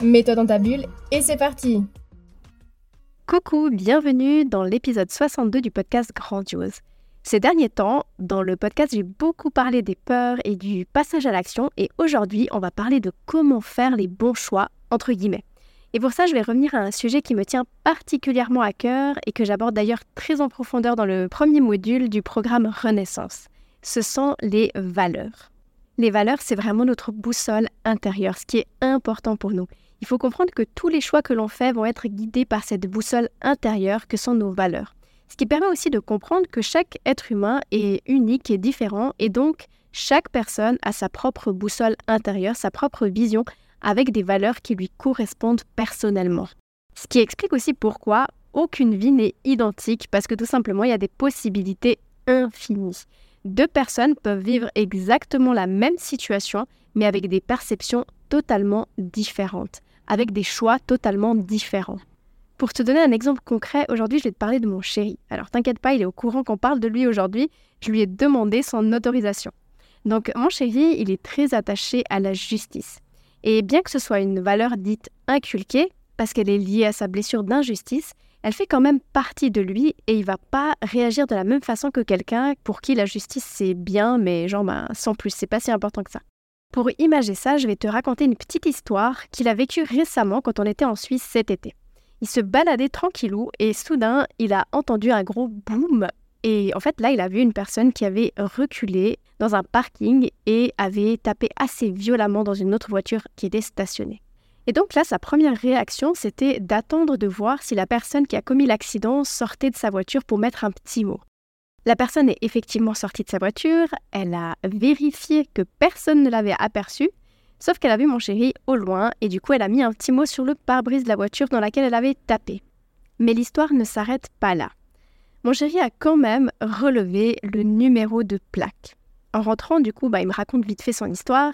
Mets-toi dans ta bulle et c'est parti Coucou, bienvenue dans l'épisode 62 du podcast Grandiose. Ces derniers temps, dans le podcast, j'ai beaucoup parlé des peurs et du passage à l'action et aujourd'hui, on va parler de comment faire les bons choix, entre guillemets. Et pour ça, je vais revenir à un sujet qui me tient particulièrement à cœur et que j'aborde d'ailleurs très en profondeur dans le premier module du programme Renaissance. Ce sont les valeurs. Les valeurs, c'est vraiment notre boussole intérieure, ce qui est important pour nous. Il faut comprendre que tous les choix que l'on fait vont être guidés par cette boussole intérieure que sont nos valeurs. Ce qui permet aussi de comprendre que chaque être humain est unique et différent et donc chaque personne a sa propre boussole intérieure, sa propre vision avec des valeurs qui lui correspondent personnellement. Ce qui explique aussi pourquoi aucune vie n'est identique parce que tout simplement il y a des possibilités infinies deux personnes peuvent vivre exactement la même situation, mais avec des perceptions totalement différentes, avec des choix totalement différents. Pour te donner un exemple concret, aujourd'hui je vais te parler de mon chéri. Alors t'inquiète pas, il est au courant qu'on parle de lui aujourd'hui, je lui ai demandé son autorisation. Donc mon chéri, il est très attaché à la justice. Et bien que ce soit une valeur dite inculquée, parce qu'elle est liée à sa blessure d'injustice, elle fait quand même partie de lui et il va pas réagir de la même façon que quelqu'un pour qui la justice c'est bien, mais genre ben, sans plus, c'est pas si important que ça. Pour imager ça, je vais te raconter une petite histoire qu'il a vécue récemment quand on était en Suisse cet été. Il se baladait tranquillou et soudain, il a entendu un gros boom et en fait là, il a vu une personne qui avait reculé dans un parking et avait tapé assez violemment dans une autre voiture qui était stationnée. Et donc là, sa première réaction, c'était d'attendre de voir si la personne qui a commis l'accident sortait de sa voiture pour mettre un petit mot. La personne est effectivement sortie de sa voiture, elle a vérifié que personne ne l'avait aperçu, sauf qu'elle a vu mon chéri au loin et du coup elle a mis un petit mot sur le pare-brise de la voiture dans laquelle elle avait tapé. Mais l'histoire ne s'arrête pas là. Mon chéri a quand même relevé le numéro de plaque. En rentrant, du coup, bah, il me raconte vite fait son histoire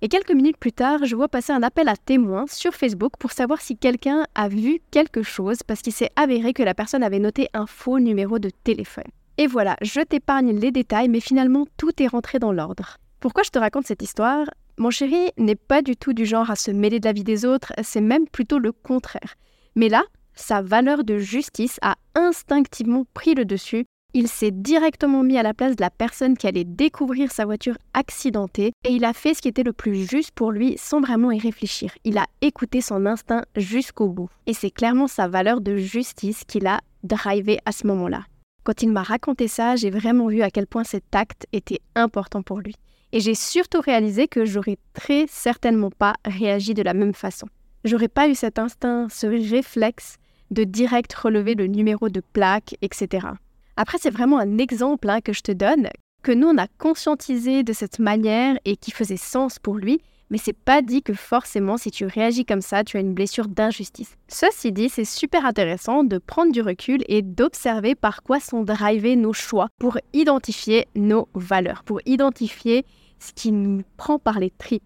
et quelques minutes plus tard, je vois passer un appel à témoins sur Facebook pour savoir si quelqu'un a vu quelque chose parce qu'il s'est avéré que la personne avait noté un faux numéro de téléphone. Et voilà, je t'épargne les détails, mais finalement tout est rentré dans l'ordre. Pourquoi je te raconte cette histoire? Mon chéri n'est pas du tout du genre à se mêler de la vie des autres, c'est même plutôt le contraire. Mais là, sa valeur de justice a instinctivement pris le dessus il s'est directement mis à la place de la personne qui allait découvrir sa voiture accidentée et il a fait ce qui était le plus juste pour lui sans vraiment y réfléchir. Il a écouté son instinct jusqu'au bout. Et c'est clairement sa valeur de justice qu'il a drivé à ce moment-là. Quand il m'a raconté ça, j'ai vraiment vu à quel point cet acte était important pour lui. Et j'ai surtout réalisé que j'aurais très certainement pas réagi de la même façon. J'aurais pas eu cet instinct, ce réflexe de direct relever le numéro de plaque, etc. Après, c'est vraiment un exemple hein, que je te donne, que nous, on a conscientisé de cette manière et qui faisait sens pour lui, mais c'est pas dit que forcément, si tu réagis comme ça, tu as une blessure d'injustice. Ceci dit, c'est super intéressant de prendre du recul et d'observer par quoi sont drivés nos choix pour identifier nos valeurs, pour identifier ce qui nous prend par les tripes.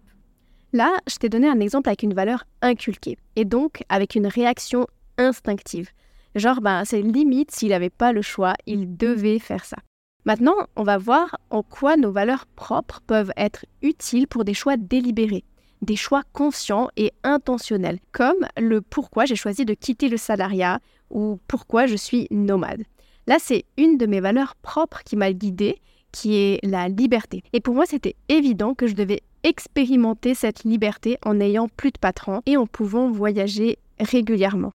Là, je t'ai donné un exemple avec une valeur inculquée et donc avec une réaction instinctive. Genre, ben, c'est limite, s'il n'avait pas le choix, il devait faire ça. Maintenant, on va voir en quoi nos valeurs propres peuvent être utiles pour des choix délibérés, des choix conscients et intentionnels, comme le pourquoi j'ai choisi de quitter le salariat ou pourquoi je suis nomade. Là, c'est une de mes valeurs propres qui m'a guidée, qui est la liberté. Et pour moi, c'était évident que je devais expérimenter cette liberté en n'ayant plus de patron et en pouvant voyager régulièrement.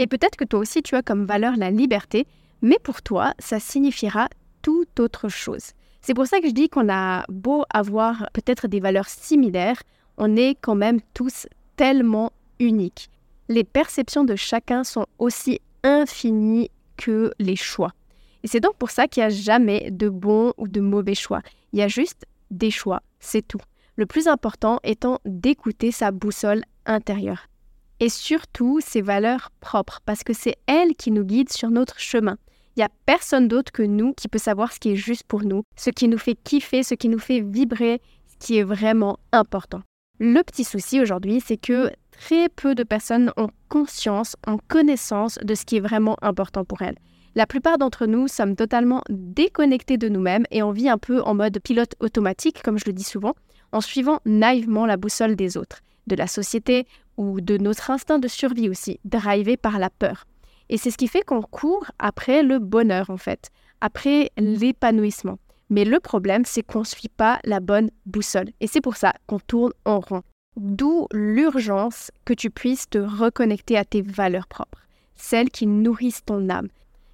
Et peut-être que toi aussi tu as comme valeur la liberté, mais pour toi, ça signifiera autre chose. C'est pour ça que je dis qu'on a beau avoir peut-être des valeurs similaires, on est quand même tous tellement uniques. Les perceptions de chacun sont aussi infinies que les choix. Et c'est donc pour ça qu'il n'y a jamais de bons ou de mauvais choix. Il y a juste des choix, c'est tout. Le plus important étant d'écouter sa boussole intérieure. et surtout ses valeurs propres, parce que c'est elles qui nous guident sur notre chemin. Il n'y a personne d'autre que nous qui peut savoir ce qui est juste pour nous, ce qui nous fait kiffer, ce qui nous fait vibrer, ce qui est vraiment important. Le petit souci aujourd'hui, c'est que très peu de personnes ont conscience, ont connaissance de ce qui est vraiment important pour elles. La plupart d'entre nous sommes totalement déconnectés de nous-mêmes et on vit un peu en mode pilote automatique, comme je le dis souvent, en suivant naïvement la boussole des autres, de la société ou de notre instinct de survie aussi, drivé par la peur. Et c'est ce qui fait qu'on court après le bonheur en fait, après l'épanouissement. Mais le problème, c'est qu'on ne suit pas la bonne boussole. Et c'est pour ça qu'on tourne en rond. D'où l'urgence que tu puisses te reconnecter à tes valeurs propres, celles qui nourrissent ton âme,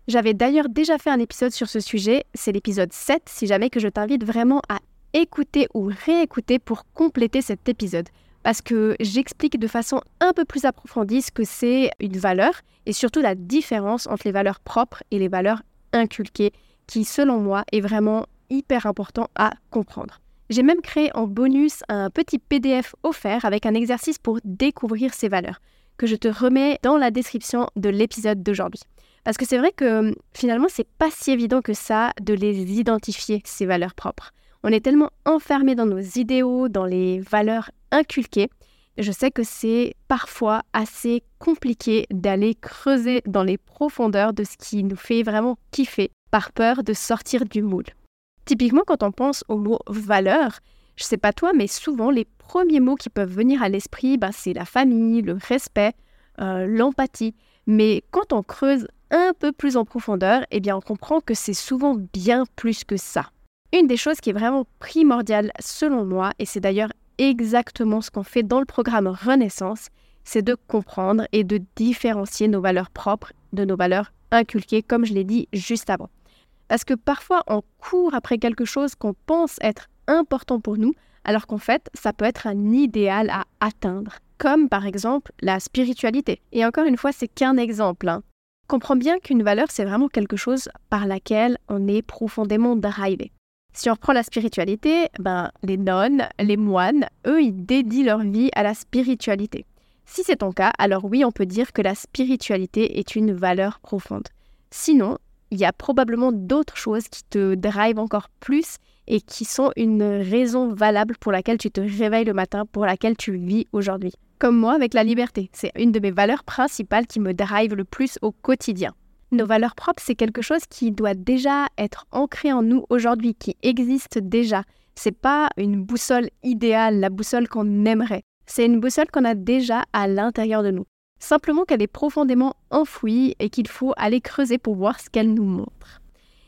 j'avais d'ailleurs déjà fait un épisode sur ce sujet, c'est l'épisode 7, si jamais que je t'invite vraiment à écouter ou réécouter pour compléter cet épisode. Parce que j'explique de façon un peu plus approfondie ce que c'est une valeur et surtout la différence entre les valeurs propres et les valeurs inculquées, qui selon moi est vraiment hyper important à comprendre. J'ai même créé en bonus un petit PDF offert avec un exercice pour découvrir ces valeurs, que je te remets dans la description de l'épisode d'aujourd'hui. Parce que c'est vrai que finalement, c'est pas si évident que ça de les identifier, ces valeurs propres. On est tellement enfermé dans nos idéaux, dans les valeurs inculquées. Je sais que c'est parfois assez compliqué d'aller creuser dans les profondeurs de ce qui nous fait vraiment kiffer, par peur de sortir du moule. Typiquement, quand on pense au mot valeur, je sais pas toi, mais souvent les premiers mots qui peuvent venir à l'esprit, bah, c'est la famille, le respect, euh, l'empathie. Mais quand on creuse un peu plus en profondeur, eh bien on comprend que c'est souvent bien plus que ça. Une des choses qui est vraiment primordiale selon moi, et c'est d'ailleurs exactement ce qu'on fait dans le programme Renaissance, c'est de comprendre et de différencier nos valeurs propres de nos valeurs inculquées, comme je l'ai dit juste avant. Parce que parfois on court après quelque chose qu'on pense être important pour nous, alors qu'en fait, ça peut être un idéal à atteindre, comme par exemple la spiritualité. Et encore une fois, c'est qu'un exemple. Hein. Comprends bien qu'une valeur, c'est vraiment quelque chose par laquelle on est profondément drivé. Si on reprend la spiritualité, ben, les nonnes, les moines, eux, ils dédient leur vie à la spiritualité. Si c'est ton cas, alors oui, on peut dire que la spiritualité est une valeur profonde. Sinon, il y a probablement d'autres choses qui te drivent encore plus et qui sont une raison valable pour laquelle tu te réveilles le matin, pour laquelle tu vis aujourd'hui. Comme moi avec la liberté, c'est une de mes valeurs principales qui me drive le plus au quotidien. Nos valeurs propres, c'est quelque chose qui doit déjà être ancré en nous aujourd'hui, qui existe déjà. C'est pas une boussole idéale, la boussole qu'on aimerait. C'est une boussole qu'on a déjà à l'intérieur de nous. Simplement qu'elle est profondément enfouie et qu'il faut aller creuser pour voir ce qu'elle nous montre.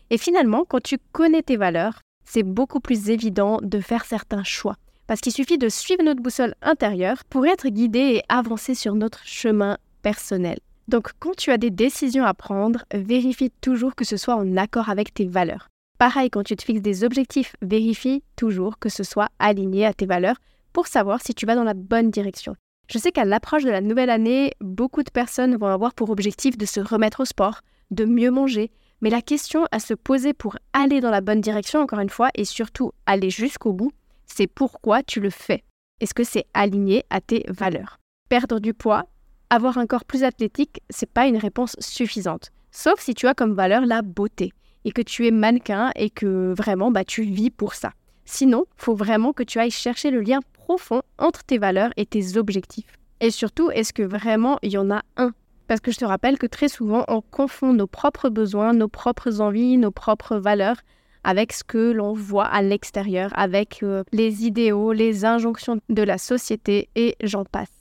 Et finalement, quand tu connais tes valeurs, c'est beaucoup plus évident de faire certains choix. Parce qu'il suffit de suivre notre boussole intérieure pour être guidé et avancer sur notre chemin personnel. Donc quand tu as des décisions à prendre, vérifie toujours que ce soit en accord avec tes valeurs. Pareil, quand tu te fixes des objectifs, vérifie toujours que ce soit aligné à tes valeurs pour savoir si tu vas dans la bonne direction. Je sais qu'à l'approche de la nouvelle année, beaucoup de personnes vont avoir pour objectif de se remettre au sport, de mieux manger, mais la question à se poser pour aller dans la bonne direction, encore une fois, et surtout aller jusqu'au bout, c'est pourquoi tu le fais? Est-ce que c'est aligné à tes valeurs? Perdre du poids, avoir un corps plus athlétique, c'est pas une réponse suffisante. Sauf si tu as comme valeur la beauté et que tu es mannequin et que vraiment bah, tu vis pour ça. Sinon, faut vraiment que tu ailles chercher le lien profond entre tes valeurs et tes objectifs. Et surtout, est-ce que vraiment il y en a un? Parce que je te rappelle que très souvent, on confond nos propres besoins, nos propres envies, nos propres valeurs avec ce que l'on voit à l'extérieur, avec euh, les idéaux, les injonctions de la société et j'en passe.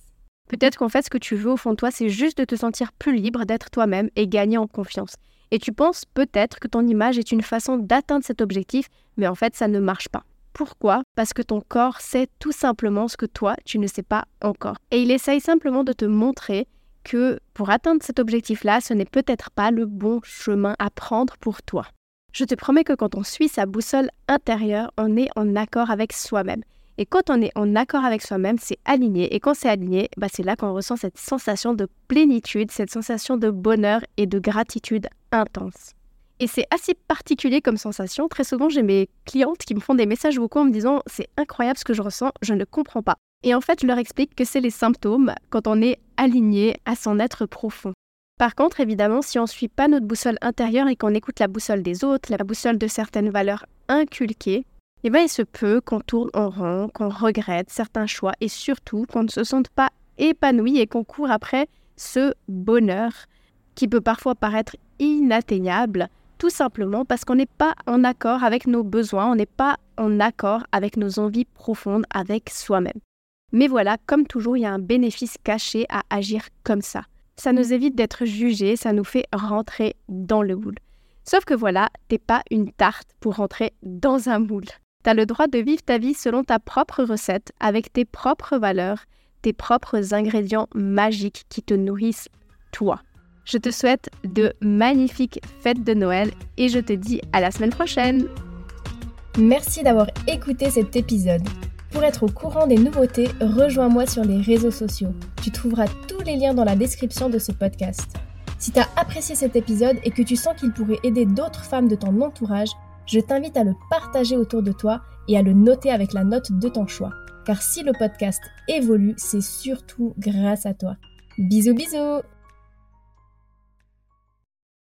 Peut-être qu'en fait, ce que tu veux au fond de toi, c'est juste de te sentir plus libre, d'être toi-même et gagner en confiance. Et tu penses peut-être que ton image est une façon d'atteindre cet objectif, mais en fait, ça ne marche pas. Pourquoi? Parce que ton corps sait tout simplement ce que toi, tu ne sais pas encore. Et il essaye simplement de te montrer que pour atteindre cet objectif-là, ce n'est peut-être pas le bon chemin à prendre pour toi. Je te promets que quand on suit sa boussole intérieure, on est en accord avec soi-même. Et quand on est en accord avec soi-même, c'est aligné. Et quand c'est aligné, bah c'est là qu'on ressent cette sensation de plénitude, cette sensation de bonheur et de gratitude intense. Et c'est assez particulier comme sensation. Très souvent, j'ai mes clientes qui me font des messages vocaux en me disant C'est incroyable ce que je ressens, je ne comprends pas. Et en fait, je leur explique que c'est les symptômes quand on est aligné à son être profond. Par contre, évidemment, si on ne suit pas notre boussole intérieure et qu'on écoute la boussole des autres, la boussole de certaines valeurs inculquées, eh bien, il se peut qu'on tourne en rond, qu'on regrette certains choix et surtout qu'on ne se sente pas épanoui et qu'on court après ce bonheur qui peut parfois paraître inatteignable, tout simplement parce qu'on n'est pas en accord avec nos besoins, on n'est pas en accord avec nos envies profondes avec soi-même. Mais voilà, comme toujours, il y a un bénéfice caché à agir comme ça. Ça nous évite d'être jugés, ça nous fait rentrer dans le moule. Sauf que voilà, t'es pas une tarte pour rentrer dans un moule. T'as le droit de vivre ta vie selon ta propre recette, avec tes propres valeurs, tes propres ingrédients magiques qui te nourrissent toi. Je te souhaite de magnifiques fêtes de Noël et je te dis à la semaine prochaine. Merci d'avoir écouté cet épisode. Pour être au courant des nouveautés, rejoins-moi sur les réseaux sociaux. Tu trouveras tous les liens dans la description de ce podcast. Si tu as apprécié cet épisode et que tu sens qu'il pourrait aider d'autres femmes de ton entourage, je t'invite à le partager autour de toi et à le noter avec la note de ton choix. Car si le podcast évolue, c'est surtout grâce à toi. Bisous bisous